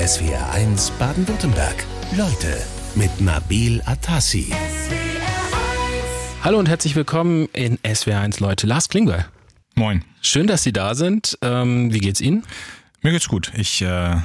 SWR1 Baden-Württemberg. Leute mit Nabil Atassi. Hallo und herzlich willkommen in SWR1 Leute. Lars Klingbeil. Moin. Schön, dass Sie da sind. Ähm, wie geht's Ihnen? Mir geht's gut. Ich äh,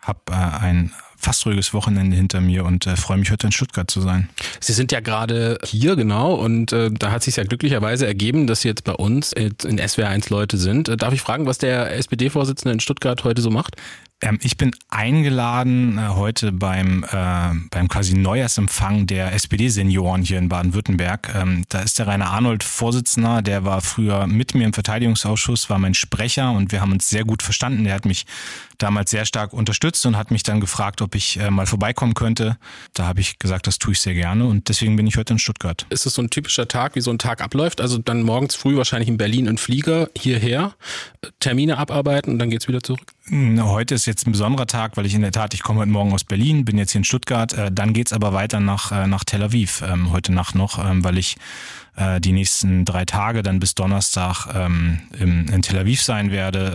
habe äh, ein fast ruhiges Wochenende hinter mir und äh, freue mich heute in Stuttgart zu sein. Sie sind ja gerade hier genau und äh, da hat sich ja glücklicherweise ergeben, dass Sie jetzt bei uns in SWR1 Leute sind. Äh, darf ich fragen, was der SPD-Vorsitzende in Stuttgart heute so macht? Ähm, ich bin eingeladen äh, heute beim, äh, beim quasi Neujahrsempfang der SPD-Senioren hier in Baden-Württemberg. Ähm, da ist der Rainer Arnold Vorsitzender, der war früher mit mir im Verteidigungsausschuss, war mein Sprecher und wir haben uns sehr gut verstanden. Der hat mich damals sehr stark unterstützt und hat mich dann gefragt, ob ich äh, mal vorbeikommen könnte. Da habe ich gesagt, das tue ich sehr gerne und deswegen bin ich heute in Stuttgart. Ist es so ein typischer Tag, wie so ein Tag abläuft? Also dann morgens früh wahrscheinlich in Berlin in Flieger hierher, Termine abarbeiten und dann geht's wieder zurück? Heute ist jetzt ein besonderer Tag, weil ich in der Tat, ich komme heute Morgen aus Berlin, bin jetzt hier in Stuttgart. Äh, dann geht's aber weiter nach, äh, nach Tel Aviv ähm, heute Nacht noch, ähm, weil ich äh, die nächsten drei Tage dann bis Donnerstag ähm, in, in Tel Aviv sein werde.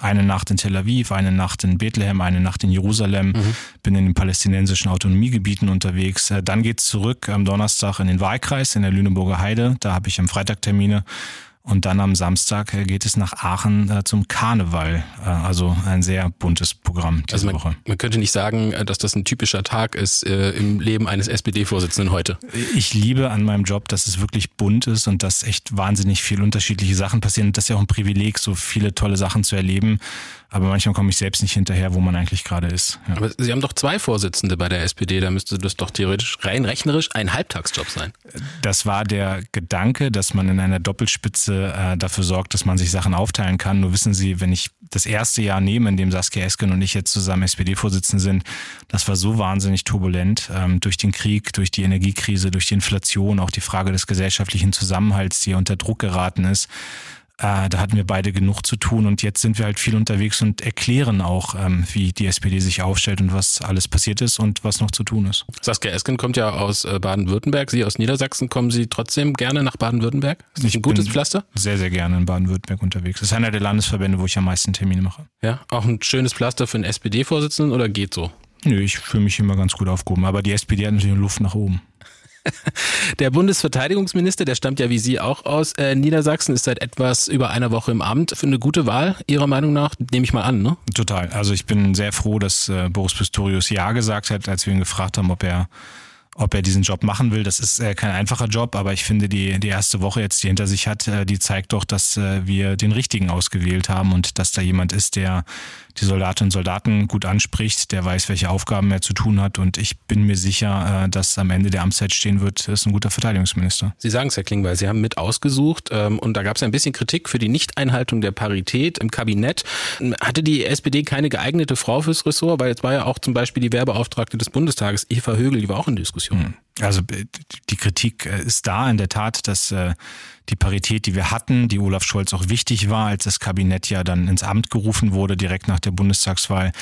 eine Nacht in Tel Aviv, eine Nacht in Bethlehem, eine Nacht in Jerusalem. Mhm. Bin in den palästinensischen Autonomiegebieten unterwegs. Dann geht's zurück am Donnerstag in den Wahlkreis in der Lüneburger Heide. Da habe ich am Freitag Termine. Und dann am Samstag äh, geht es nach Aachen äh, zum Karneval. Äh, also ein sehr buntes Programm diese also man, Woche. Man könnte nicht sagen, dass das ein typischer Tag ist äh, im Leben eines SPD-Vorsitzenden heute. Ich liebe an meinem Job, dass es wirklich bunt ist und dass echt wahnsinnig viel unterschiedliche Sachen passieren. Und das ist ja auch ein Privileg, so viele tolle Sachen zu erleben. Aber manchmal komme ich selbst nicht hinterher, wo man eigentlich gerade ist. Ja. Aber Sie haben doch zwei Vorsitzende bei der SPD, da müsste das doch theoretisch rein rechnerisch ein Halbtagsjob sein. Das war der Gedanke, dass man in einer Doppelspitze äh, dafür sorgt, dass man sich Sachen aufteilen kann. Nur wissen Sie, wenn ich das erste Jahr nehme, in dem Saskia Esken und ich jetzt zusammen SPD-Vorsitzende sind, das war so wahnsinnig turbulent ähm, durch den Krieg, durch die Energiekrise, durch die Inflation, auch die Frage des gesellschaftlichen Zusammenhalts, die unter Druck geraten ist äh, da hatten wir beide genug zu tun und jetzt sind wir halt viel unterwegs und erklären auch, ähm, wie die SPD sich aufstellt und was alles passiert ist und was noch zu tun ist. Saskia Esken kommt ja aus äh, Baden-Württemberg. Sie aus Niedersachsen. Kommen Sie trotzdem gerne nach Baden-Württemberg? Ist nicht ein gutes Pflaster? Sehr, sehr gerne in Baden-Württemberg unterwegs. Das ist einer der Landesverbände, wo ich am meisten Termine mache. Ja, auch ein schönes Pflaster für einen SPD-Vorsitzenden oder geht so? Nö, ich fühle mich immer ganz gut aufgehoben. Aber die SPD hat natürlich Luft nach oben. Der Bundesverteidigungsminister, der stammt ja wie Sie auch aus äh, Niedersachsen, ist seit etwas über einer Woche im Amt. Für eine gute Wahl, Ihrer Meinung nach, nehme ich mal an, ne? Total. Also ich bin sehr froh, dass äh, Boris Pistorius Ja gesagt hat, als wir ihn gefragt haben, ob er ob er diesen Job machen will. Das ist äh, kein einfacher Job, aber ich finde, die, die erste Woche jetzt, die hinter sich hat, äh, die zeigt doch, dass äh, wir den richtigen ausgewählt haben und dass da jemand ist, der die Soldatinnen und Soldaten gut anspricht, der weiß, welche Aufgaben er zu tun hat. Und ich bin mir sicher, äh, dass am Ende der Amtszeit stehen wird, ist ein guter Verteidigungsminister. Sie sagen es, Herr Klingbeil, Sie haben mit ausgesucht ähm, und da gab es ein bisschen Kritik für die Nichteinhaltung der Parität im Kabinett. Hatte die SPD keine geeignete Frau fürs Ressort? Weil jetzt war ja auch zum Beispiel die Werbeauftragte des Bundestages, Eva Högel, die war auch in Diskussion. Hm. Also äh, die Kritik äh, ist da in der Tat, dass äh, die Parität, die wir hatten, die Olaf Scholz auch wichtig war, als das Kabinett ja dann ins Amt gerufen wurde, direkt nach der Bundestagswahl,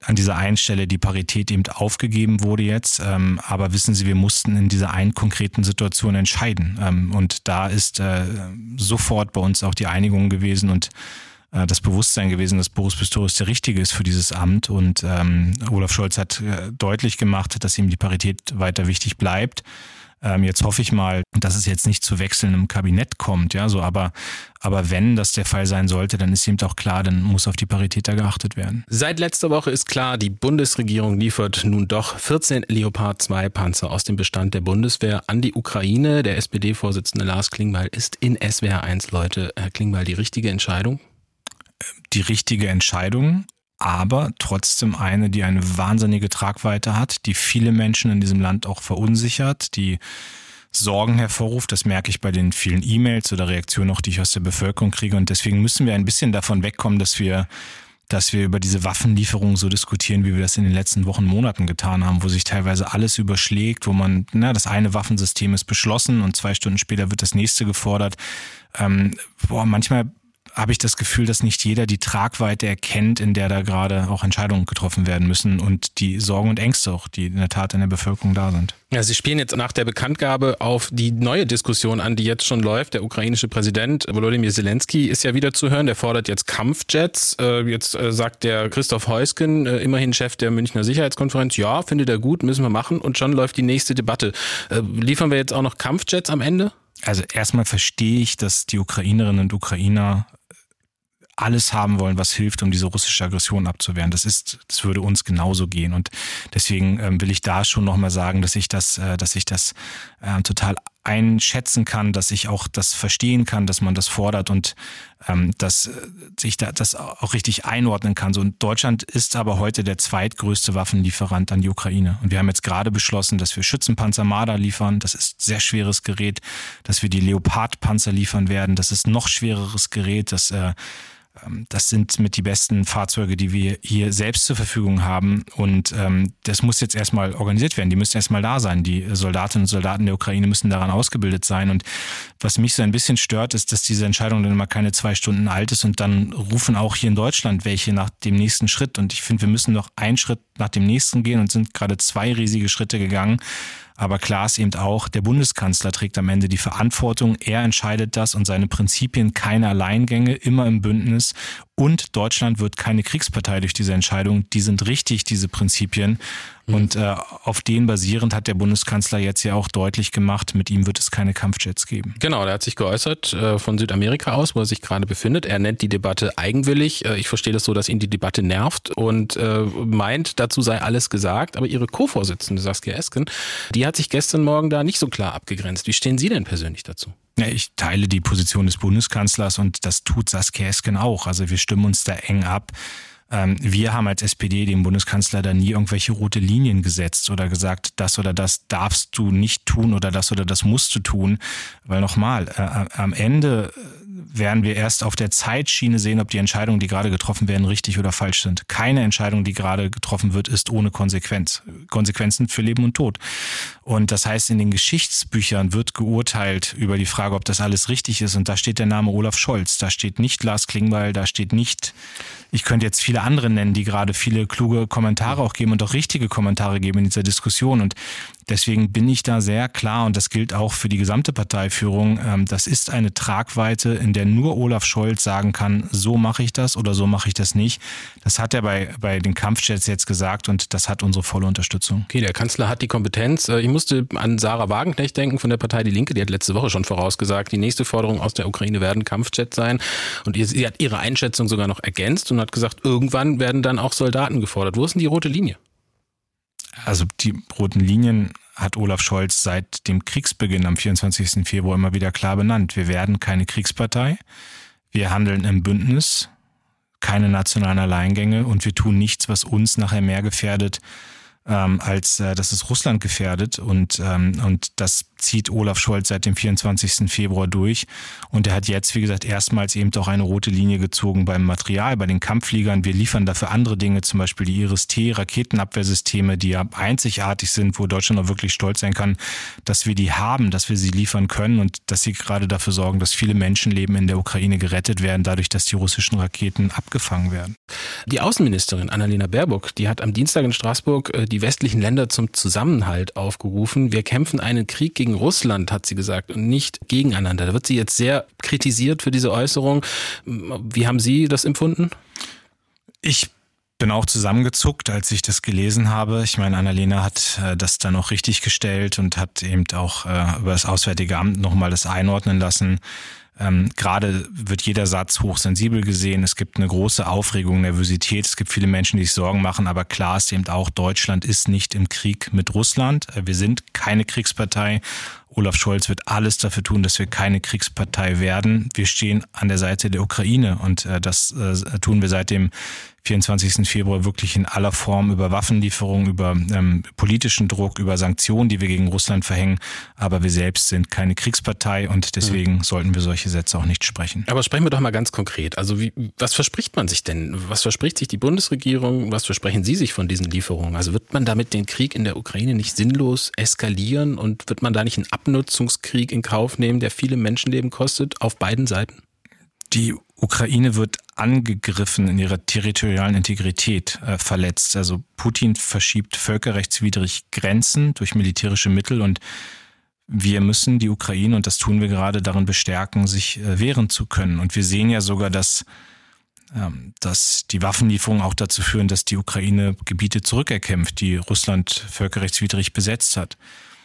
an dieser einen Stelle die Parität eben aufgegeben wurde jetzt. Ähm, aber wissen Sie, wir mussten in dieser einen konkreten Situation entscheiden. Ähm, und da ist sofort bei uns auch die Einigung gewesen und äh, das Bewusstsein gewesen, dass Boris Pistorius der Richtige ist für dieses Amt. Und ähm, Olaf Scholz hat äh, deutlich gemacht, dass ihm die Parität weiter wichtig bleibt. Ähm, jetzt hoffe ich mal, dass es jetzt nicht zu Wechseln im Kabinett kommt, ja, so, aber, aber wenn das der Fall sein sollte, dann ist ihm auch klar, dann muss auf die Parität da geachtet werden. Seit letzter Woche ist klar, die Bundesregierung liefert nun doch 14 Leopard 2 Panzer aus dem Bestand der Bundeswehr an die Ukraine. Der SPD-Vorsitzende Lars Klingbeil ist in SWR 1, Leute. Herr Klingbeil, die richtige Entscheidung? Die richtige Entscheidung, aber trotzdem eine, die eine wahnsinnige Tragweite hat, die viele Menschen in diesem Land auch verunsichert, die Sorgen hervorruft. Das merke ich bei den vielen E-Mails oder Reaktionen auch, die ich aus der Bevölkerung kriege. Und deswegen müssen wir ein bisschen davon wegkommen, dass wir dass wir über diese Waffenlieferung so diskutieren, wie wir das in den letzten Wochen, Monaten getan haben, wo sich teilweise alles überschlägt, wo man, na, das eine Waffensystem ist beschlossen und zwei Stunden später wird das nächste gefordert. Ähm, boah, manchmal habe ich das Gefühl, dass nicht jeder die Tragweite erkennt, in der da gerade auch Entscheidungen getroffen werden müssen und die Sorgen und Ängste auch, die in der Tat in der Bevölkerung da sind. Ja, Sie spielen jetzt nach der Bekanntgabe auf die neue Diskussion an, die jetzt schon läuft. Der ukrainische Präsident Volodymyr Zelensky ist ja wieder zu hören. Der fordert jetzt Kampfjets. Äh, jetzt äh, sagt der Christoph Heusgen, äh, immerhin Chef der Münchner Sicherheitskonferenz, ja, findet er gut, müssen wir machen. Und schon läuft die nächste Debatte. Liefern wir jetzt auch noch Kampfjets am Ende? Also erstmal verstehe ich, dass die Ukrainerinnen und Ukrainer alles haben wollen, was hilft, um diese russische Aggression abzuwehren. Das ist, das würde uns genauso gehen. Und deswegen ähm, will ich da schon nochmal sagen, dass ich das, äh, dass ich das äh, total einschätzen kann, dass ich auch das verstehen kann, dass man das fordert und ähm, dass äh, sich da das auch richtig einordnen kann. So und Deutschland ist aber heute der zweitgrößte Waffenlieferant an die Ukraine. Und wir haben jetzt gerade beschlossen, dass wir Schützenpanzer Marder liefern. Das ist sehr schweres Gerät, dass wir die Leopard-Panzer liefern werden. Das ist noch schwereres Gerät, das äh, das sind mit die besten Fahrzeuge, die wir hier selbst zur Verfügung haben. Und ähm, das muss jetzt erstmal organisiert werden. Die müssen erstmal da sein. Die Soldatinnen und Soldaten der Ukraine müssen daran ausgebildet sein. Und was mich so ein bisschen stört, ist, dass diese Entscheidung dann immer keine zwei Stunden alt ist und dann rufen auch hier in Deutschland welche nach dem nächsten Schritt. Und ich finde, wir müssen noch einen Schritt nach dem nächsten gehen und sind gerade zwei riesige Schritte gegangen. Aber klar ist eben auch, der Bundeskanzler trägt am Ende die Verantwortung. Er entscheidet das und seine Prinzipien keine Alleingänge, immer im Bündnis. Und Deutschland wird keine Kriegspartei durch diese Entscheidung. Die sind richtig, diese Prinzipien. Mhm. Und äh, auf denen basierend hat der Bundeskanzler jetzt ja auch deutlich gemacht, mit ihm wird es keine Kampfjets geben. Genau, der hat sich geäußert äh, von Südamerika aus, wo er sich gerade befindet. Er nennt die Debatte eigenwillig. Äh, ich verstehe das so, dass ihn die Debatte nervt und äh, meint, dazu sei alles gesagt. Aber Ihre Co-Vorsitzende Saskia Esken, die hat sich gestern Morgen da nicht so klar abgegrenzt. Wie stehen Sie denn persönlich dazu? Ja, ich teile die Position des Bundeskanzlers und das tut Saskia Esken auch. Also wir stimmen uns da eng ab. Ähm, wir haben als SPD dem Bundeskanzler da nie irgendwelche rote Linien gesetzt oder gesagt, das oder das darfst du nicht tun oder das oder das musst du tun. Weil nochmal, äh, am Ende werden wir erst auf der Zeitschiene sehen, ob die Entscheidungen, die gerade getroffen werden, richtig oder falsch sind. Keine Entscheidung, die gerade getroffen wird, ist ohne Konsequenz. Konsequenzen für Leben und Tod. Und das heißt, in den Geschichtsbüchern wird geurteilt über die Frage, ob das alles richtig ist. Und da steht der Name Olaf Scholz. Da steht nicht Lars Klingbeil, da steht nicht, ich könnte jetzt viele andere nennen, die gerade viele kluge Kommentare auch geben und auch richtige Kommentare geben in dieser Diskussion. Und Deswegen bin ich da sehr klar und das gilt auch für die gesamte Parteiführung. Ähm, das ist eine Tragweite, in der nur Olaf Scholz sagen kann, so mache ich das oder so mache ich das nicht. Das hat er bei, bei den Kampfjets jetzt gesagt und das hat unsere volle Unterstützung. Okay, der Kanzler hat die Kompetenz. Äh, ich musste an Sarah Wagenknecht denken von der Partei Die Linke. Die hat letzte Woche schon vorausgesagt, die nächste Forderung aus der Ukraine werden Kampfjets sein. Und sie hat ihre Einschätzung sogar noch ergänzt und hat gesagt, irgendwann werden dann auch Soldaten gefordert. Wo ist denn die rote Linie? Also die roten Linien hat Olaf Scholz seit dem Kriegsbeginn am 24. Februar immer wieder klar benannt. Wir werden keine Kriegspartei. Wir handeln im Bündnis, keine nationalen Alleingänge und wir tun nichts, was uns nachher mehr gefährdet, ähm, als äh, dass es Russland gefährdet. Und, ähm, und das zieht Olaf Scholz seit dem 24. Februar durch. Und er hat jetzt, wie gesagt, erstmals eben auch eine rote Linie gezogen beim Material, bei den Kampffliegern. Wir liefern dafür andere Dinge, zum Beispiel die Iris-T Raketenabwehrsysteme, die ja einzigartig sind, wo Deutschland auch wirklich stolz sein kann, dass wir die haben, dass wir sie liefern können und dass sie gerade dafür sorgen, dass viele Menschenleben in der Ukraine gerettet werden, dadurch, dass die russischen Raketen abgefangen werden. Die Außenministerin Annalena Baerbock, die hat am Dienstag in Straßburg äh, die westlichen Länder zum Zusammenhalt aufgerufen. Wir kämpfen einen Krieg gegen Russland, hat sie gesagt, und nicht gegeneinander. Da wird sie jetzt sehr kritisiert für diese Äußerung. Wie haben Sie das empfunden? Ich bin auch zusammengezuckt, als ich das gelesen habe. Ich meine, Annalena hat äh, das dann auch richtig gestellt und hat eben auch äh, über das Auswärtige Amt nochmal das einordnen lassen. Ähm, Gerade wird jeder Satz hochsensibel gesehen. Es gibt eine große Aufregung, Nervosität. Es gibt viele Menschen, die sich Sorgen machen. Aber klar ist eben auch, Deutschland ist nicht im Krieg mit Russland. Äh, wir sind keine Kriegspartei. Olaf Scholz wird alles dafür tun, dass wir keine Kriegspartei werden. Wir stehen an der Seite der Ukraine und äh, das äh, tun wir seit dem 24. Februar wirklich in aller Form über Waffenlieferungen, über ähm, politischen Druck, über Sanktionen, die wir gegen Russland verhängen. Aber wir selbst sind keine Kriegspartei und deswegen mhm. sollten wir solche Sätze auch nicht sprechen. Aber sprechen wir doch mal ganz konkret. Also wie, was verspricht man sich denn? Was verspricht sich die Bundesregierung? Was versprechen Sie sich von diesen Lieferungen? Also wird man damit den Krieg in der Ukraine nicht sinnlos eskalieren und wird man da nicht einen Abnutzungskrieg in Kauf nehmen, der viele Menschenleben kostet auf beiden Seiten? Die Ukraine wird angegriffen in ihrer territorialen Integrität äh, verletzt. Also Putin verschiebt völkerrechtswidrig Grenzen durch militärische Mittel und wir müssen die Ukraine, und das tun wir gerade, darin bestärken, sich äh, wehren zu können. Und wir sehen ja sogar, dass, ähm, dass die Waffenlieferungen auch dazu führen, dass die Ukraine Gebiete zurückerkämpft, die Russland völkerrechtswidrig besetzt hat.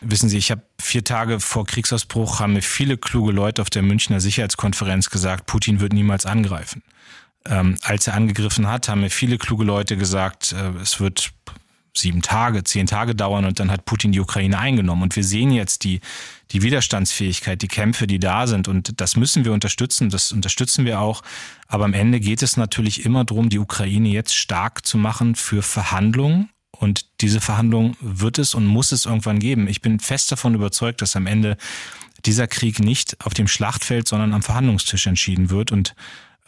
Wissen Sie, ich habe vier Tage vor Kriegsausbruch haben mir viele kluge Leute auf der Münchner Sicherheitskonferenz gesagt, Putin wird niemals angreifen. Ähm, als er angegriffen hat, haben mir viele kluge Leute gesagt, äh, es wird sieben Tage, zehn Tage dauern und dann hat Putin die Ukraine eingenommen. Und wir sehen jetzt die, die Widerstandsfähigkeit, die Kämpfe, die da sind. Und das müssen wir unterstützen, das unterstützen wir auch. Aber am Ende geht es natürlich immer darum, die Ukraine jetzt stark zu machen für Verhandlungen und diese Verhandlung wird es und muss es irgendwann geben. Ich bin fest davon überzeugt, dass am Ende dieser Krieg nicht auf dem Schlachtfeld, sondern am Verhandlungstisch entschieden wird. Und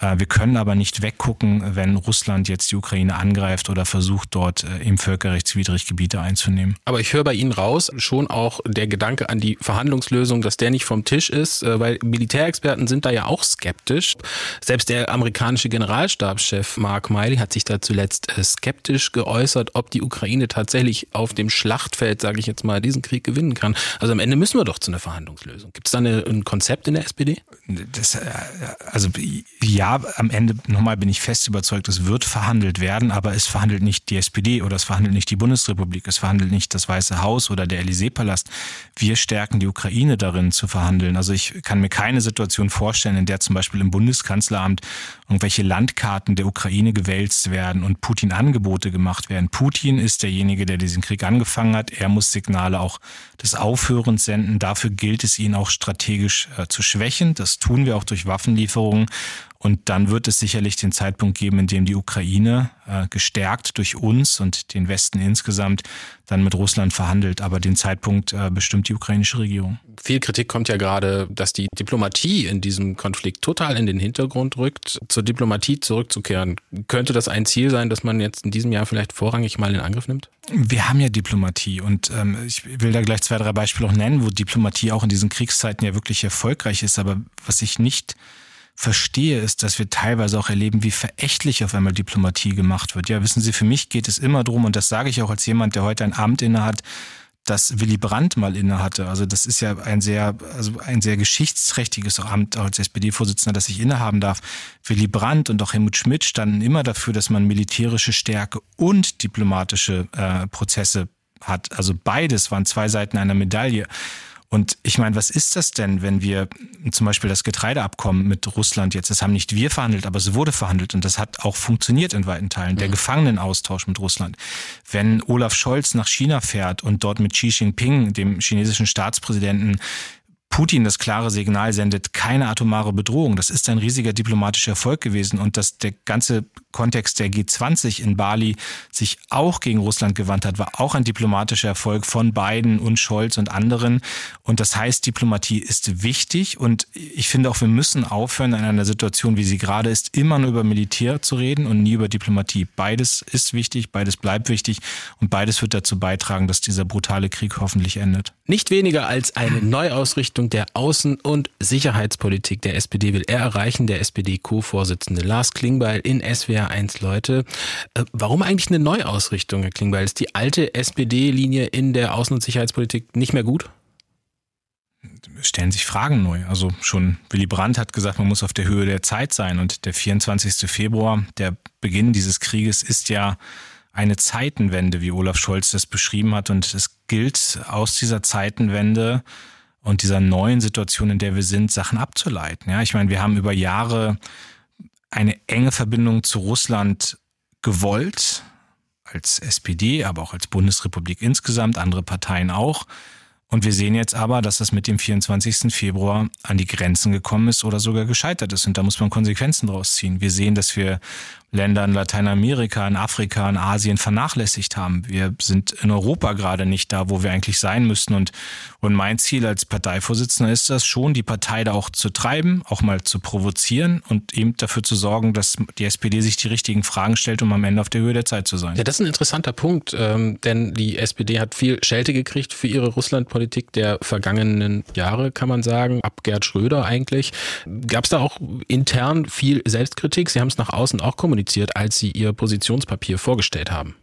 wir können aber nicht weggucken, wenn Russland jetzt die Ukraine angreift oder versucht, dort äh, im völkerrechtswidrig Gebiete einzunehmen. Aber ich höre bei Ihnen raus schon auch der Gedanke an die Verhandlungslösung, dass der nicht vom Tisch ist, äh, weil Militärexperten sind da ja auch skeptisch. Selbst der amerikanische Generalstabschef Mark Miley hat sich da zuletzt skeptisch geäußert, ob die Ukraine tatsächlich auf dem Schlachtfeld, sage ich jetzt mal, diesen Krieg gewinnen kann. Also am Ende müssen wir doch zu einer Verhandlungslösung. Gibt es da eine, ein Konzept in der SPD? Das, also ja, am Ende, nochmal bin ich fest überzeugt, es wird verhandelt werden, aber es verhandelt nicht die SPD oder es verhandelt nicht die Bundesrepublik, es verhandelt nicht das Weiße Haus oder der Élysée-Palast. Wir stärken die Ukraine darin zu verhandeln. Also ich kann mir keine Situation vorstellen, in der zum Beispiel im Bundeskanzleramt irgendwelche Landkarten der Ukraine gewälzt werden und Putin Angebote gemacht werden. Putin ist derjenige, der diesen Krieg angefangen hat. Er muss Signale auch des Aufhörens senden. Dafür gilt es, ihn auch strategisch äh, zu schwächen. Das tun wir auch durch Waffenlieferungen. Und dann wird es sicherlich den Zeitpunkt geben, in dem die Ukraine äh, gestärkt durch uns und den Westen insgesamt dann mit Russland verhandelt. Aber den Zeitpunkt äh, bestimmt die ukrainische Regierung. Viel Kritik kommt ja gerade, dass die Diplomatie in diesem Konflikt total in den Hintergrund rückt. Zur Diplomatie zurückzukehren, könnte das ein Ziel sein, dass man jetzt in diesem Jahr vielleicht vorrangig mal in Angriff nimmt? Wir haben ja Diplomatie und ähm, ich will da gleich zwei, drei Beispiele auch nennen, wo Diplomatie auch in diesen Kriegszeiten ja wirklich erfolgreich ist. Aber was ich nicht verstehe, ist, dass wir teilweise auch erleben, wie verächtlich auf einmal Diplomatie gemacht wird. Ja, wissen Sie, für mich geht es immer darum, und das sage ich auch als jemand, der heute ein Amt innehat, das Willy Brandt mal innehatte. Also das ist ja ein sehr, also ein sehr geschichtsträchtiges Amt als SPD-Vorsitzender, das ich innehaben darf. Willy Brandt und auch Helmut Schmidt standen immer dafür, dass man militärische Stärke und diplomatische äh, Prozesse hat. Also beides waren zwei Seiten einer Medaille. Und ich meine, was ist das denn, wenn wir zum Beispiel das Getreideabkommen mit Russland jetzt, das haben nicht wir verhandelt, aber es wurde verhandelt und das hat auch funktioniert in weiten Teilen, der mhm. Gefangenenaustausch mit Russland. Wenn Olaf Scholz nach China fährt und dort mit Xi Jinping, dem chinesischen Staatspräsidenten, Putin das klare Signal sendet, keine atomare Bedrohung. Das ist ein riesiger diplomatischer Erfolg gewesen und dass der ganze Kontext der G20 in Bali sich auch gegen Russland gewandt hat, war auch ein diplomatischer Erfolg von Biden und Scholz und anderen. Und das heißt, Diplomatie ist wichtig und ich finde auch, wir müssen aufhören, in einer Situation, wie sie gerade ist, immer nur über Militär zu reden und nie über Diplomatie. Beides ist wichtig, beides bleibt wichtig und beides wird dazu beitragen, dass dieser brutale Krieg hoffentlich endet. Nicht weniger als eine Neuausrichtung der Außen- und Sicherheitspolitik der SPD will er erreichen, der SPD-Co-Vorsitzende Lars Klingbeil in SWR ja eins Leute. Äh, warum eigentlich eine Neuausrichtung, Herr Klingbeil? Ist die alte SPD-Linie in der Außen- und Sicherheitspolitik nicht mehr gut? stellen sich Fragen neu. Also schon Willy Brandt hat gesagt, man muss auf der Höhe der Zeit sein. Und der 24. Februar, der Beginn dieses Krieges, ist ja eine Zeitenwende, wie Olaf Scholz das beschrieben hat. Und es gilt aus dieser Zeitenwende und dieser neuen Situation, in der wir sind, Sachen abzuleiten. Ja, ich meine, wir haben über Jahre eine enge Verbindung zu Russland gewollt, als SPD, aber auch als Bundesrepublik insgesamt, andere Parteien auch. Und wir sehen jetzt aber, dass das mit dem 24. Februar an die Grenzen gekommen ist oder sogar gescheitert ist. Und da muss man Konsequenzen draus ziehen. Wir sehen, dass wir Länder in Lateinamerika, in Afrika, in Asien vernachlässigt haben. Wir sind in Europa gerade nicht da, wo wir eigentlich sein müssten. Und, und mein Ziel als Parteivorsitzender ist das schon, die Partei da auch zu treiben, auch mal zu provozieren und eben dafür zu sorgen, dass die SPD sich die richtigen Fragen stellt, um am Ende auf der Höhe der Zeit zu sein. Ja, das ist ein interessanter Punkt, ähm, denn die SPD hat viel Schelte gekriegt für ihre Russlandpolitik der vergangenen Jahre, kann man sagen, ab Gerd Schröder eigentlich. Gab es da auch intern viel Selbstkritik? Sie haben es nach außen auch kommuniziert kommuniziert, als Sie Ihr Positionspapier vorgestellt haben?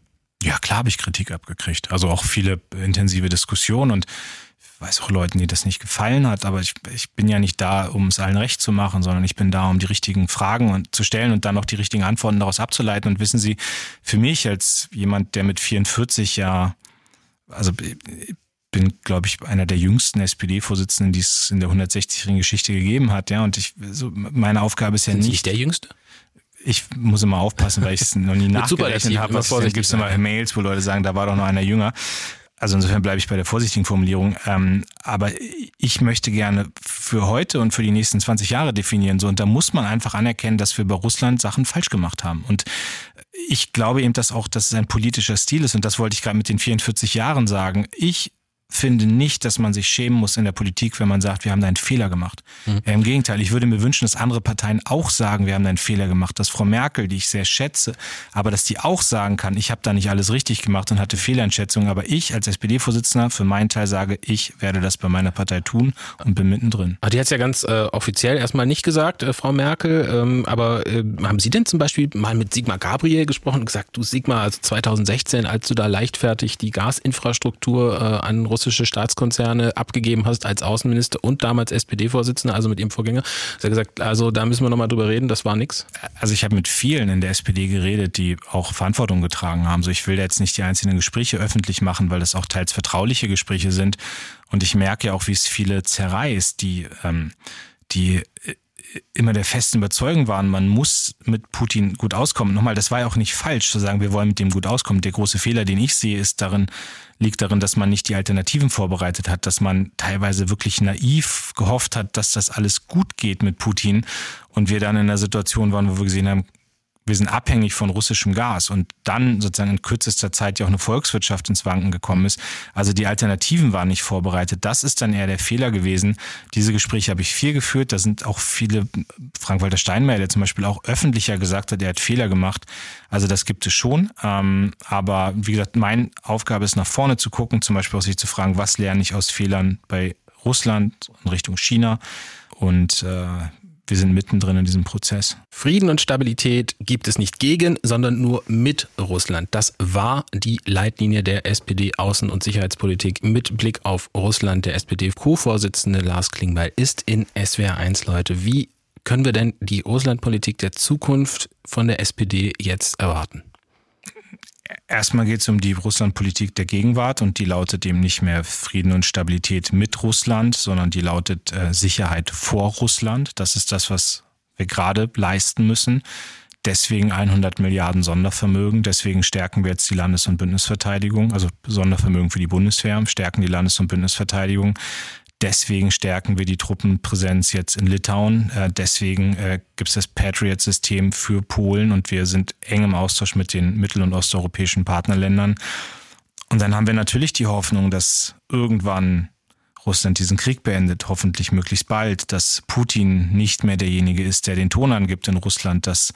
Ja, klar habe ich Kritik abgekriegt. Also auch viele intensive Diskussionen und ich weiß auch Leuten, die das nicht gefallen hat, aber ich, ich bin ja nicht da, um es allen recht zu machen, sondern ich bin da, um die richtigen Fragen und, zu stellen und dann auch die richtigen Antworten daraus abzuleiten. Und wissen Sie, für mich als jemand, der mit 44 ja, also bin, glaube ich, einer der jüngsten SPD-Vorsitzenden, die es in der 160-jährigen Geschichte gegeben hat, ja. Und ich, so, meine Aufgabe ist ja Sind nicht. Sie nicht der Jüngste? Ich muss immer aufpassen, weil ich es noch nie nachgerechnet habe. Was gibt es immer Mails, wo Leute sagen, da war doch noch einer jünger. Also insofern bleibe ich bei der vorsichtigen Formulierung. Ähm, aber ich möchte gerne für heute und für die nächsten 20 Jahre definieren. So, und da muss man einfach anerkennen, dass wir bei Russland Sachen falsch gemacht haben. Und ich glaube eben, dass auch, dass es ein politischer Stil ist. Und das wollte ich gerade mit den 44 Jahren sagen. Ich finde nicht, dass man sich schämen muss in der Politik, wenn man sagt, wir haben da einen Fehler gemacht. Mhm. Im Gegenteil, ich würde mir wünschen, dass andere Parteien auch sagen, wir haben da einen Fehler gemacht. Dass Frau Merkel, die ich sehr schätze, aber dass die auch sagen kann, ich habe da nicht alles richtig gemacht und hatte Fehleinschätzungen. Aber ich als SPD-Vorsitzender für meinen Teil sage, ich werde das bei meiner Partei tun und bin mittendrin. Ah, die hat es ja ganz äh, offiziell erstmal nicht gesagt, äh, Frau Merkel. Ähm, aber äh, haben Sie denn zum Beispiel mal mit Sigmar Gabriel gesprochen und gesagt, du Sigmar, also 2016, als du da leichtfertig die Gasinfrastruktur äh, an Russland russische Staatskonzerne abgegeben hast als Außenminister und damals SPD-Vorsitzender, also mit ihrem Vorgänger. Hast er gesagt, also da müssen wir nochmal drüber reden, das war nix? Also ich habe mit vielen in der SPD geredet, die auch Verantwortung getragen haben. So ich will jetzt nicht die einzelnen Gespräche öffentlich machen, weil das auch teils vertrauliche Gespräche sind. Und ich merke ja auch, wie es viele zerreißt, die, ähm, die äh, immer der festen Überzeugung waren, man muss mit Putin gut auskommen. Nochmal, das war ja auch nicht falsch zu sagen, wir wollen mit dem gut auskommen. Der große Fehler, den ich sehe, ist darin, liegt darin, dass man nicht die Alternativen vorbereitet hat, dass man teilweise wirklich naiv gehofft hat, dass das alles gut geht mit Putin und wir dann in einer Situation waren, wo wir gesehen haben, wir sind abhängig von russischem Gas und dann sozusagen in kürzester Zeit ja auch eine Volkswirtschaft ins Wanken gekommen ist. Also die Alternativen waren nicht vorbereitet. Das ist dann eher der Fehler gewesen. Diese Gespräche habe ich viel geführt. Da sind auch viele, Frank-Walter Steinmeier, der zum Beispiel auch öffentlicher gesagt hat, er hat Fehler gemacht. Also das gibt es schon. Ähm, aber wie gesagt, meine Aufgabe ist nach vorne zu gucken, zum Beispiel auch sich zu fragen, was lerne ich aus Fehlern bei Russland in Richtung China und äh, wir sind mittendrin in diesem Prozess. Frieden und Stabilität gibt es nicht gegen, sondern nur mit Russland. Das war die Leitlinie der SPD Außen- und Sicherheitspolitik mit Blick auf Russland. Der SPD-Co-Vorsitzende Lars Klingbeil ist in SWR 1, Leute. Wie können wir denn die Russlandpolitik der Zukunft von der SPD jetzt erwarten? Erstmal geht es um die Russlandpolitik der Gegenwart und die lautet eben nicht mehr Frieden und Stabilität mit Russland, sondern die lautet äh, Sicherheit vor Russland. Das ist das, was wir gerade leisten müssen. Deswegen 100 Milliarden Sondervermögen. Deswegen stärken wir jetzt die Landes- und Bündnisverteidigung, also Sondervermögen für die Bundeswehr, stärken die Landes- und Bündnisverteidigung. Deswegen stärken wir die Truppenpräsenz jetzt in Litauen. Äh, deswegen äh, gibt es das Patriot-System für Polen und wir sind eng im Austausch mit den mittel- und osteuropäischen Partnerländern. Und dann haben wir natürlich die Hoffnung, dass irgendwann Russland diesen Krieg beendet, hoffentlich möglichst bald, dass Putin nicht mehr derjenige ist, der den Ton angibt in Russland, dass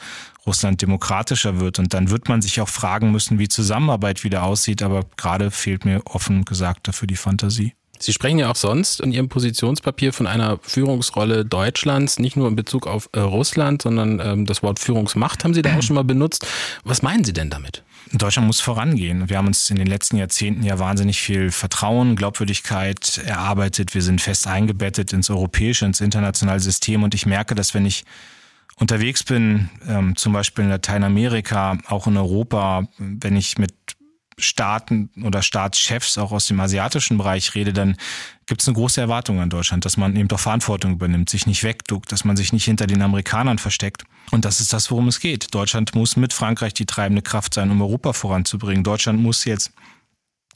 Russland demokratischer wird. Und dann wird man sich auch fragen müssen, wie Zusammenarbeit wieder aussieht. Aber gerade fehlt mir offen gesagt dafür die Fantasie. Sie sprechen ja auch sonst in Ihrem Positionspapier von einer Führungsrolle Deutschlands, nicht nur in Bezug auf äh, Russland, sondern ähm, das Wort Führungsmacht haben Sie da auch schon mal benutzt. Was meinen Sie denn damit? Deutschland muss vorangehen. Wir haben uns in den letzten Jahrzehnten ja wahnsinnig viel Vertrauen, Glaubwürdigkeit erarbeitet. Wir sind fest eingebettet ins europäische, ins internationale System. Und ich merke, dass wenn ich unterwegs bin, ähm, zum Beispiel in Lateinamerika, auch in Europa, wenn ich mit Staaten oder Staatschefs auch aus dem asiatischen Bereich rede, dann gibt es eine große Erwartung an Deutschland, dass man eben doch Verantwortung übernimmt, sich nicht wegduckt, dass man sich nicht hinter den Amerikanern versteckt. Und das ist das, worum es geht. Deutschland muss mit Frankreich die treibende Kraft sein, um Europa voranzubringen. Deutschland muss jetzt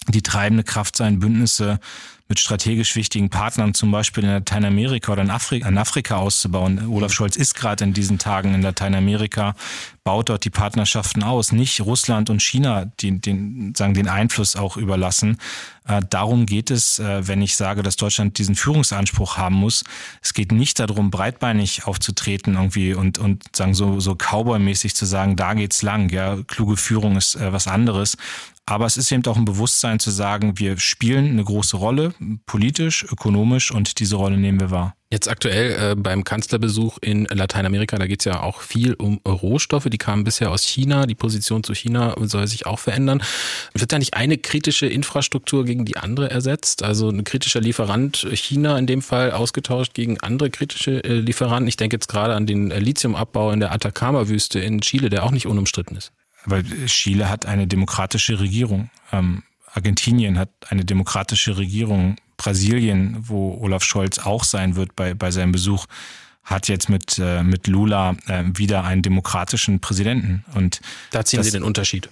die treibende Kraft sein, Bündnisse mit strategisch wichtigen Partnern, zum Beispiel in Lateinamerika oder in Afrika, in Afrika auszubauen. Olaf Scholz ist gerade in diesen Tagen in Lateinamerika, baut dort die Partnerschaften aus. Nicht Russland und China, die den, sagen, den Einfluss auch überlassen. Äh, darum geht es, äh, wenn ich sage, dass Deutschland diesen Führungsanspruch haben muss. Es geht nicht darum, breitbeinig aufzutreten irgendwie und, und sagen so, so Cowboy-mäßig zu sagen, da geht's lang. Ja, kluge Führung ist äh, was anderes. Aber es ist eben auch ein Bewusstsein zu sagen, wir spielen eine große Rolle, politisch, ökonomisch und diese Rolle nehmen wir wahr. Jetzt aktuell äh, beim Kanzlerbesuch in Lateinamerika, da geht es ja auch viel um Rohstoffe, die kamen bisher aus China, die Position zu China soll sich auch verändern. Wird da nicht eine kritische Infrastruktur gegen die andere ersetzt? Also ein kritischer Lieferant China in dem Fall ausgetauscht gegen andere kritische äh, Lieferanten? Ich denke jetzt gerade an den Lithiumabbau in der Atacama-Wüste in Chile, der auch nicht unumstritten ist. Weil Chile hat eine demokratische Regierung. Ähm, Argentinien hat eine demokratische Regierung. Brasilien, wo Olaf Scholz auch sein wird bei, bei seinem Besuch, hat jetzt mit, äh, mit Lula äh, wieder einen demokratischen Präsidenten. Und da ziehen das, Sie den Unterschied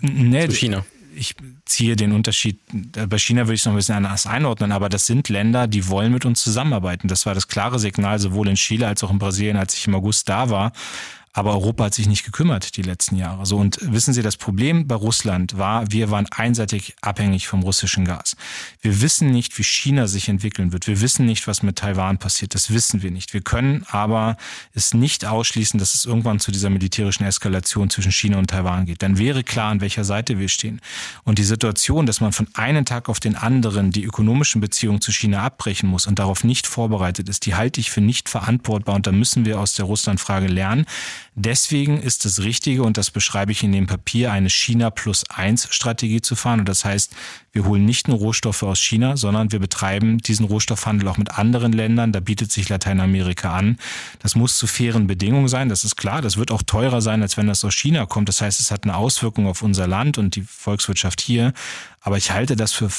nee, zu China. Ich ziehe den Unterschied, bei China würde ich es noch ein bisschen anders einordnen, aber das sind Länder, die wollen mit uns zusammenarbeiten. Das war das klare Signal sowohl in Chile als auch in Brasilien, als ich im August da war. Aber Europa hat sich nicht gekümmert die letzten Jahre. So und wissen Sie, das Problem bei Russland war, wir waren einseitig abhängig vom russischen Gas. Wir wissen nicht, wie China sich entwickeln wird. Wir wissen nicht, was mit Taiwan passiert. Das wissen wir nicht. Wir können aber es nicht ausschließen, dass es irgendwann zu dieser militärischen Eskalation zwischen China und Taiwan geht. Dann wäre klar, an welcher Seite wir stehen. Und die Situation, dass man von einem Tag auf den anderen die ökonomischen Beziehungen zu China abbrechen muss und darauf nicht vorbereitet ist, die halte ich für nicht verantwortbar. Und da müssen wir aus der Russlandfrage lernen. Deswegen ist es Richtige, und das beschreibe ich in dem Papier, eine China plus eins Strategie zu fahren. Und das heißt, wir holen nicht nur Rohstoffe aus China, sondern wir betreiben diesen Rohstoffhandel auch mit anderen Ländern. Da bietet sich Lateinamerika an. Das muss zu fairen Bedingungen sein. Das ist klar. Das wird auch teurer sein, als wenn das aus China kommt. Das heißt, es hat eine Auswirkung auf unser Land und die Volkswirtschaft hier. Aber ich halte das für,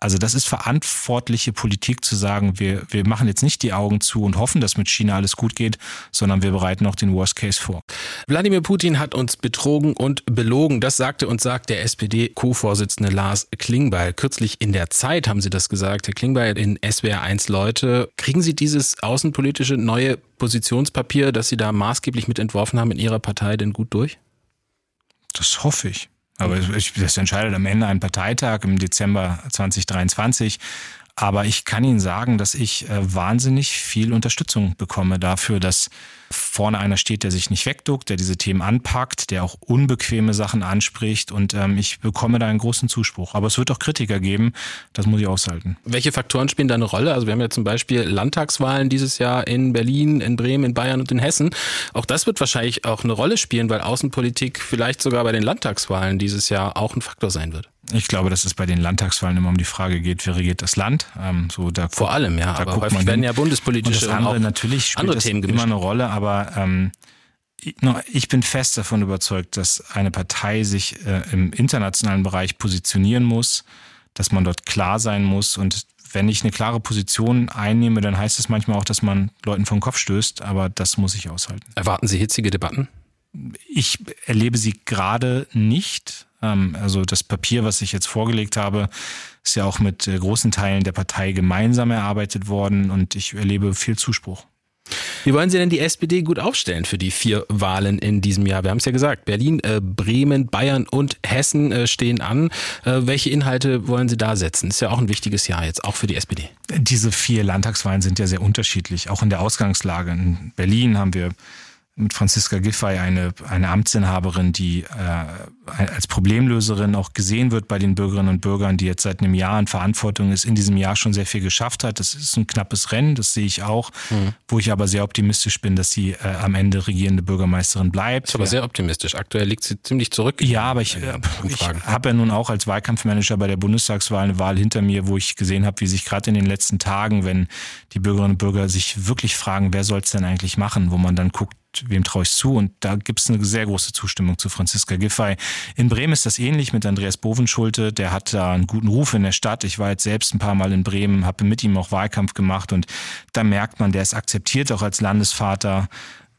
also das ist verantwortliche Politik zu sagen, wir, wir machen jetzt nicht die Augen zu und hoffen, dass mit China alles gut geht, sondern wir bereiten auch den Worst Case vor. Wladimir Putin hat uns betrogen und belogen. Das sagte und sagt der SPD-Co-Vorsitzende Lars Klingbeil. Kürzlich in der Zeit haben Sie das gesagt, Herr Klingbeil, in SWR 1 Leute. Kriegen Sie dieses außenpolitische neue Positionspapier, das Sie da maßgeblich mit entworfen haben in Ihrer Partei denn gut durch? Das hoffe ich. Aber ich, das entscheidet am Ende ein Parteitag im Dezember 2023. Aber ich kann Ihnen sagen, dass ich äh, wahnsinnig viel Unterstützung bekomme dafür, dass vorne einer steht, der sich nicht wegduckt, der diese Themen anpackt, der auch unbequeme Sachen anspricht und ähm, ich bekomme da einen großen Zuspruch. Aber es wird auch Kritiker geben, das muss ich aushalten. Welche Faktoren spielen da eine Rolle? Also wir haben ja zum Beispiel Landtagswahlen dieses Jahr in Berlin, in Bremen, in Bayern und in Hessen. Auch das wird wahrscheinlich auch eine Rolle spielen, weil Außenpolitik vielleicht sogar bei den Landtagswahlen dieses Jahr auch ein Faktor sein wird. Ich glaube, dass es bei den Landtagswahlen immer um die Frage geht, wer regiert das Land. Ähm, so da Vor allem, ja. Da aber häufig werden ja bundespolitische und das andere, und natürlich spielt andere Themen immer eine Rolle, aber ähm, ich bin fest davon überzeugt, dass eine Partei sich äh, im internationalen Bereich positionieren muss, dass man dort klar sein muss und wenn ich eine klare Position einnehme, dann heißt es manchmal auch, dass man Leuten vom Kopf stößt, aber das muss ich aushalten. Erwarten Sie hitzige Debatten? Ich erlebe sie gerade nicht. Ähm, also das Papier, was ich jetzt vorgelegt habe, ist ja auch mit äh, großen Teilen der Partei gemeinsam erarbeitet worden und ich erlebe viel Zuspruch. Wie wollen Sie denn die SPD gut aufstellen für die vier Wahlen in diesem Jahr? Wir haben es ja gesagt, Berlin, äh, Bremen, Bayern und Hessen äh, stehen an. Äh, welche Inhalte wollen Sie da setzen? Ist ja auch ein wichtiges Jahr jetzt, auch für die SPD. Diese vier Landtagswahlen sind ja sehr unterschiedlich, auch in der Ausgangslage. In Berlin haben wir mit Franziska Giffey eine, eine Amtsinhaberin, die äh, als Problemlöserin auch gesehen wird bei den Bürgerinnen und Bürgern, die jetzt seit einem Jahr in Verantwortung ist, in diesem Jahr schon sehr viel geschafft hat. Das ist ein knappes Rennen, das sehe ich auch, mhm. wo ich aber sehr optimistisch bin, dass sie äh, am Ende regierende Bürgermeisterin bleibt. Das ist aber sehr optimistisch. Aktuell liegt sie ziemlich zurück. Ja, aber ich, äh, ich habe ja nun auch als Wahlkampfmanager bei der Bundestagswahl eine Wahl hinter mir, wo ich gesehen habe, wie sich gerade in den letzten Tagen, wenn die Bürgerinnen und Bürger sich wirklich fragen, wer soll es denn eigentlich machen, wo man dann guckt, wem traue ich zu? Und da gibt es eine sehr große Zustimmung zu Franziska Giffey. In Bremen ist das ähnlich mit Andreas Bovenschulte. Der hat da einen guten Ruf in der Stadt. Ich war jetzt selbst ein paar Mal in Bremen, habe mit ihm auch Wahlkampf gemacht und da merkt man, der ist akzeptiert auch als Landesvater.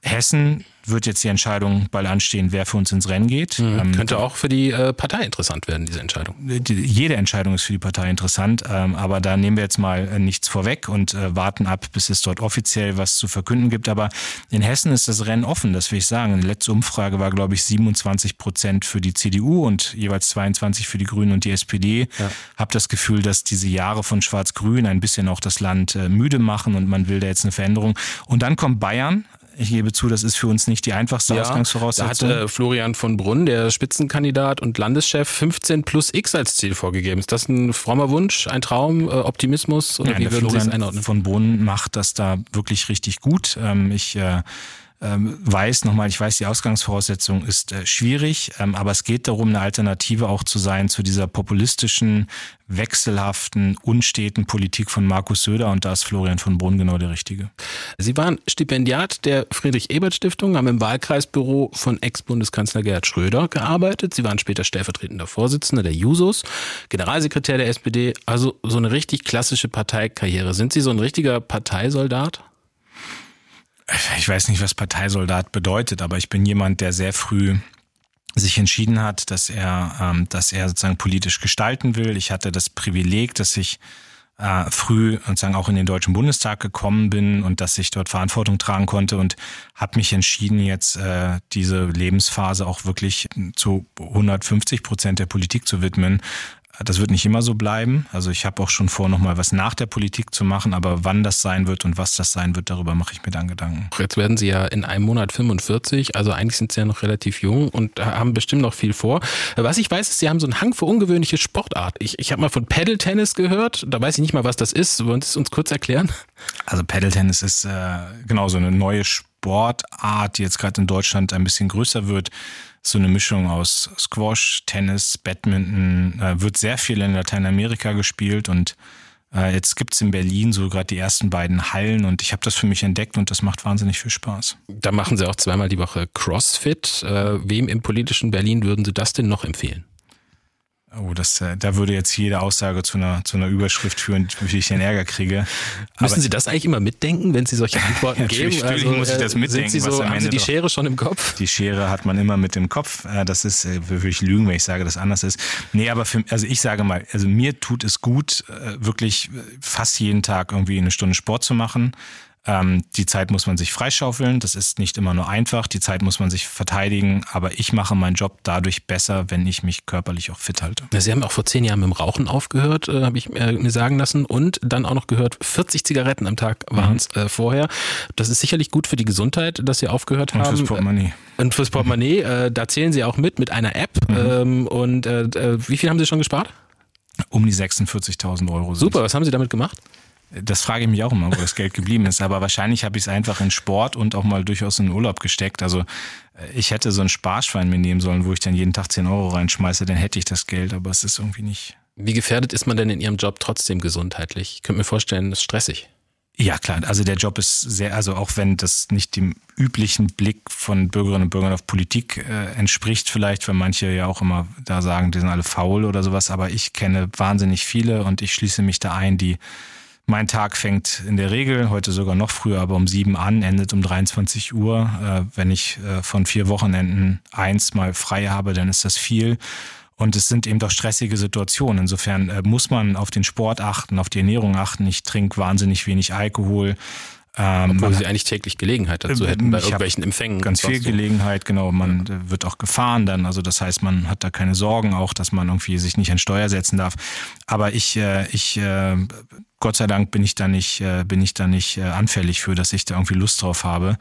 Hessen wird jetzt die Entscheidung bald anstehen, wer für uns ins Rennen geht. Mhm. Ähm, Könnte auch für die äh, Partei interessant werden, diese Entscheidung. Die, jede Entscheidung ist für die Partei interessant, ähm, aber da nehmen wir jetzt mal äh, nichts vorweg und äh, warten ab, bis es dort offiziell was zu verkünden gibt. Aber in Hessen ist das Rennen offen, das will ich sagen. Die letzte Umfrage war, glaube ich, 27 Prozent für die CDU und jeweils 22 für die Grünen und die SPD. Ja. Hab das Gefühl, dass diese Jahre von Schwarz-Grün ein bisschen auch das Land äh, müde machen und man will da jetzt eine Veränderung. Und dann kommt Bayern, ich gebe zu, das ist für uns nicht die einfachste ja, Ausgangsvoraussetzung. Da hat äh, Florian von Brunn, der Spitzenkandidat und Landeschef, 15 plus X als Ziel vorgegeben. Ist das ein frommer Wunsch, ein Traum, äh, Optimismus? Oder ja, wie würden Sie es einordnen? von Brunn macht das da wirklich richtig gut. Ähm, ich äh, weiß nochmal, ich weiß, die Ausgangsvoraussetzung ist äh, schwierig, ähm, aber es geht darum, eine Alternative auch zu sein zu dieser populistischen, wechselhaften, unsteten Politik von Markus Söder und da ist Florian von Brunn genau der Richtige. Sie waren Stipendiat der Friedrich-Ebert-Stiftung, haben im Wahlkreisbüro von Ex-Bundeskanzler Gerhard Schröder gearbeitet. Sie waren später stellvertretender Vorsitzender der Jusos, Generalsekretär der SPD, also so eine richtig klassische Parteikarriere. Sind Sie so ein richtiger Parteisoldat? Ich weiß nicht, was Parteisoldat bedeutet, aber ich bin jemand, der sehr früh sich entschieden hat, dass er, ähm, dass er sozusagen politisch gestalten will. Ich hatte das Privileg, dass ich äh, früh sozusagen auch in den Deutschen Bundestag gekommen bin und dass ich dort Verantwortung tragen konnte und habe mich entschieden, jetzt äh, diese Lebensphase auch wirklich zu 150 Prozent der Politik zu widmen das wird nicht immer so bleiben. Also ich habe auch schon vor, nochmal was nach der Politik zu machen, aber wann das sein wird und was das sein wird, darüber mache ich mir dann Gedanken. Jetzt werden Sie ja in einem Monat 45, also eigentlich sind Sie ja noch relativ jung und haben bestimmt noch viel vor. Was ich weiß, ist, Sie haben so einen Hang für ungewöhnliche Sportart. Ich, ich habe mal von Paddle-Tennis gehört, da weiß ich nicht mal, was das ist. Wollen Sie es uns kurz erklären? Also Paddle-Tennis ist äh, genau so eine neue Sportart, die jetzt gerade in Deutschland ein bisschen größer wird so eine Mischung aus Squash, Tennis, Badminton, äh, wird sehr viel in Lateinamerika gespielt und äh, jetzt gibt's in Berlin so gerade die ersten beiden Hallen und ich habe das für mich entdeckt und das macht wahnsinnig viel Spaß. Da machen Sie auch zweimal die Woche CrossFit. Äh, wem im politischen Berlin würden Sie das denn noch empfehlen? Oh, das, äh, da würde jetzt jede Aussage zu einer, zu einer Überschrift führen, wie ich den Ärger kriege. Müssen Aber Sie das eigentlich immer mitdenken, wenn Sie solche Antworten geben? Natürlich also, muss ich das äh, mitdenken. Sind Sie so, haben Sie die Schere schon im Kopf? Die Schere hat man immer mit im Kopf. Äh, das ist, würde ich lügen, wenn ich sage, dass anders ist. Nee, aber für, also ich sage mal, also mir tut es gut, wirklich fast jeden Tag irgendwie eine Stunde Sport zu machen. Ähm, die Zeit muss man sich freischaufeln. Das ist nicht immer nur einfach. Die Zeit muss man sich verteidigen. Aber ich mache meinen Job dadurch besser, wenn ich mich körperlich auch fit halte. Sie haben auch vor zehn Jahren mit dem Rauchen aufgehört, äh, habe ich mir sagen lassen. Und dann auch noch gehört, 40 Zigaretten am Tag waren es mhm. äh, vorher. Das ist sicherlich gut für die Gesundheit, dass Sie aufgehört und haben. Und fürs Portemonnaie. Und fürs Portemonnaie. Äh, da zählen Sie auch mit, mit einer App. Mhm. Ähm, und äh, äh, wie viel haben Sie schon gespart? Um die 46.000 Euro. Super, was haben Sie damit gemacht? Das frage ich mich auch immer, wo das Geld geblieben ist. Aber wahrscheinlich habe ich es einfach in Sport und auch mal durchaus in Urlaub gesteckt. Also äh, ich hätte so ein Sparschwein mir nehmen sollen, wo ich dann jeden Tag 10 Euro reinschmeiße, dann hätte ich das Geld, aber es ist irgendwie nicht. Wie gefährdet ist man denn in Ihrem Job trotzdem gesundheitlich? Ich könnte mir vorstellen, es ist stressig. Ja, klar. Also der Job ist sehr, also auch wenn das nicht dem üblichen Blick von Bürgerinnen und Bürgern auf Politik äh, entspricht, vielleicht, weil manche ja auch immer da sagen, die sind alle faul oder sowas, aber ich kenne wahnsinnig viele und ich schließe mich da ein, die mein Tag fängt in der Regel, heute sogar noch früher, aber um sieben an, endet um 23 Uhr. Äh, wenn ich äh, von vier Wochenenden eins mal frei habe, dann ist das viel. Und es sind eben doch stressige Situationen. Insofern äh, muss man auf den Sport achten, auf die Ernährung achten. Ich trinke wahnsinnig wenig Alkohol. Ähm, Obwohl Sie eigentlich täglich Gelegenheit dazu hätten bei irgendwelchen Empfängen. Ganz viel so. Gelegenheit, genau. Man ja. wird auch gefahren dann. Also das heißt, man hat da keine Sorgen auch, dass man irgendwie sich nicht an Steuer setzen darf. Aber ich, äh, ich, äh, Gott sei Dank bin ich da nicht, äh, bin ich da nicht äh, anfällig für, dass ich da irgendwie Lust drauf habe.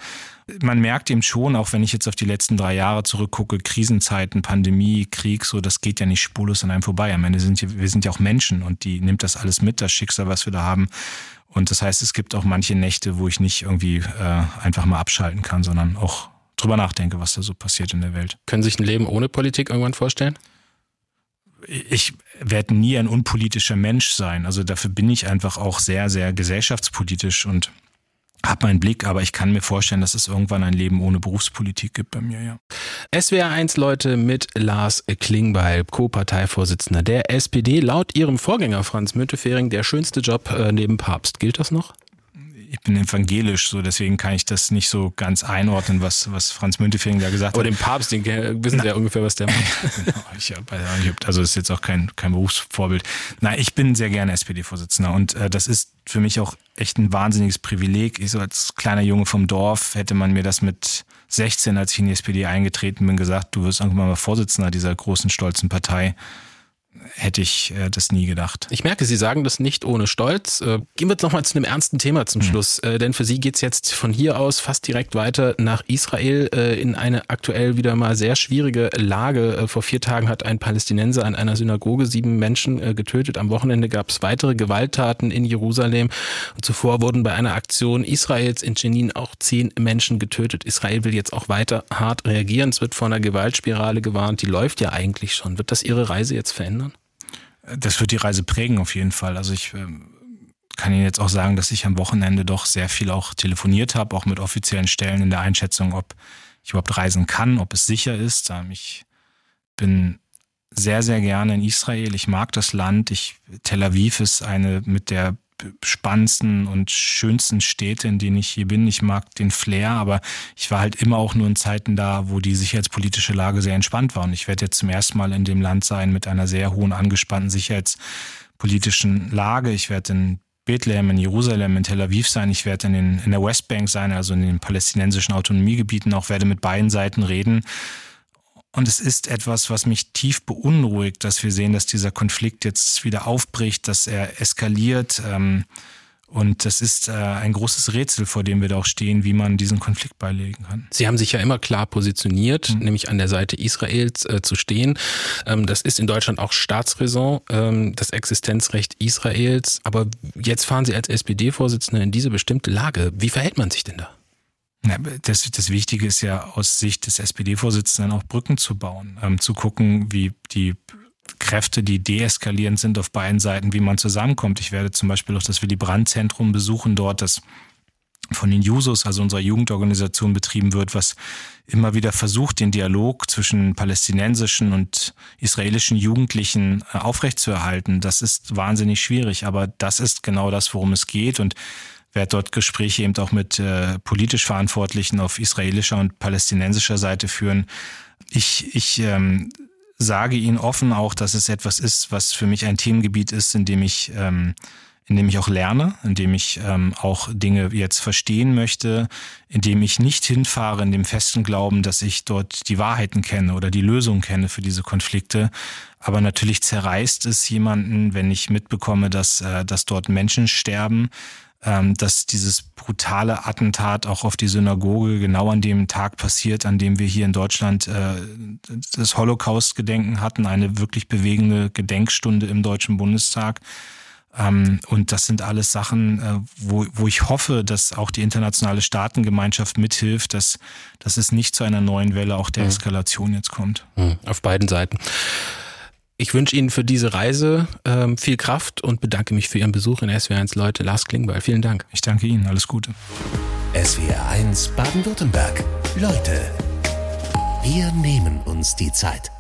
Man merkt eben schon, auch wenn ich jetzt auf die letzten drei Jahre zurückgucke, Krisenzeiten, Pandemie, Krieg, so, das geht ja nicht spurlos an einem vorbei. Am Ende sind wir sind ja auch Menschen und die nimmt das alles mit, das Schicksal, was wir da haben. Und das heißt, es gibt auch manche Nächte, wo ich nicht irgendwie äh, einfach mal abschalten kann, sondern auch drüber nachdenke, was da so passiert in der Welt. Können Sie sich ein Leben ohne Politik irgendwann vorstellen? Ich werde nie ein unpolitischer Mensch sein. Also dafür bin ich einfach auch sehr, sehr gesellschaftspolitisch und habe meinen Blick, aber ich kann mir vorstellen, dass es irgendwann ein Leben ohne Berufspolitik gibt bei mir, ja. SWR 1 Leute mit Lars Klingbeil, Co-Parteivorsitzender der SPD. Laut ihrem Vorgänger Franz Müntefering der schönste Job äh, neben Papst. Gilt das noch? Ich bin evangelisch, so deswegen kann ich das nicht so ganz einordnen, was, was Franz Müntefering da gesagt Aber hat. Aber den Papst, den wissen Sie ja ungefähr, was der macht. genau, ich, also das ist jetzt auch kein, kein Berufsvorbild. Nein, ich bin sehr gerne SPD-Vorsitzender und äh, das ist für mich auch echt ein wahnsinniges Privileg. Ich so als kleiner Junge vom Dorf hätte man mir das mit 16, als ich in die SPD eingetreten bin, gesagt, du wirst irgendwann mal Vorsitzender dieser großen, stolzen Partei hätte ich äh, das nie gedacht. Ich merke, Sie sagen das nicht ohne Stolz. Äh, gehen wir jetzt nochmal zu einem ernsten Thema zum mhm. Schluss. Äh, denn für Sie geht's jetzt von hier aus fast direkt weiter nach Israel äh, in eine aktuell wieder mal sehr schwierige Lage. Äh, vor vier Tagen hat ein Palästinenser an einer Synagoge sieben Menschen äh, getötet. Am Wochenende gab es weitere Gewalttaten in Jerusalem. Und zuvor wurden bei einer Aktion Israels in Jenin auch zehn Menschen getötet. Israel will jetzt auch weiter hart reagieren. Es wird vor einer Gewaltspirale gewarnt. Die läuft ja eigentlich schon. Wird das Ihre Reise jetzt verändern? Das wird die Reise prägen auf jeden Fall. Also ich ähm, kann Ihnen jetzt auch sagen, dass ich am Wochenende doch sehr viel auch telefoniert habe, auch mit offiziellen Stellen in der Einschätzung, ob ich überhaupt reisen kann, ob es sicher ist. Ähm, ich bin sehr, sehr gerne in Israel. Ich mag das Land. Ich, Tel Aviv ist eine mit der spannendsten und schönsten Städte, in denen ich hier bin. Ich mag den Flair, aber ich war halt immer auch nur in Zeiten da, wo die sicherheitspolitische Lage sehr entspannt war. Und ich werde jetzt zum ersten Mal in dem Land sein mit einer sehr hohen angespannten sicherheitspolitischen Lage. Ich werde in Bethlehem, in Jerusalem, in Tel Aviv sein. Ich werde in, den, in der Westbank sein, also in den palästinensischen Autonomiegebieten, auch werde mit beiden Seiten reden. Und es ist etwas, was mich tief beunruhigt, dass wir sehen, dass dieser Konflikt jetzt wieder aufbricht, dass er eskaliert. Ähm, und das ist äh, ein großes Rätsel, vor dem wir da auch stehen, wie man diesen Konflikt beilegen kann. Sie haben sich ja immer klar positioniert, mhm. nämlich an der Seite Israels äh, zu stehen. Ähm, das ist in Deutschland auch Staatsräson, ähm, das Existenzrecht Israels. Aber jetzt fahren Sie als SPD-Vorsitzende in diese bestimmte Lage. Wie verhält man sich denn da? Das, das Wichtige ist ja aus Sicht des SPD-Vorsitzenden auch Brücken zu bauen, ähm, zu gucken, wie die Kräfte, die deeskalierend sind auf beiden Seiten, wie man zusammenkommt. Ich werde zum Beispiel auch das Willy Brandt-Zentrum besuchen dort, das von den Jusos, also unserer Jugendorganisation, betrieben wird, was immer wieder versucht, den Dialog zwischen palästinensischen und israelischen Jugendlichen äh, aufrechtzuerhalten. Das ist wahnsinnig schwierig, aber das ist genau das, worum es geht. Und werde dort Gespräche eben auch mit äh, politisch Verantwortlichen auf israelischer und palästinensischer Seite führen. Ich, ich ähm, sage Ihnen offen auch, dass es etwas ist, was für mich ein Themengebiet ist, in dem ich ähm, in dem ich auch lerne, in dem ich ähm, auch Dinge jetzt verstehen möchte, in dem ich nicht hinfahre in dem festen Glauben, dass ich dort die Wahrheiten kenne oder die Lösung kenne für diese Konflikte. Aber natürlich zerreißt es jemanden, wenn ich mitbekomme, dass, äh, dass dort Menschen sterben, ähm, dass dieses brutale Attentat auch auf die Synagoge genau an dem Tag passiert, an dem wir hier in Deutschland äh, das Holocaust-Gedenken hatten, eine wirklich bewegende Gedenkstunde im Deutschen Bundestag. Ähm, und das sind alles Sachen, äh, wo, wo ich hoffe, dass auch die internationale Staatengemeinschaft mithilft, dass, dass es nicht zu einer neuen Welle auch der mhm. Eskalation jetzt kommt. Mhm. Auf beiden Seiten. Ich wünsche Ihnen für diese Reise ähm, viel Kraft und bedanke mich für Ihren Besuch in SWR1 Leute. Lars Klingbeil, vielen Dank. Ich danke Ihnen, alles Gute. SWR1 Baden-Württemberg. Leute, wir nehmen uns die Zeit.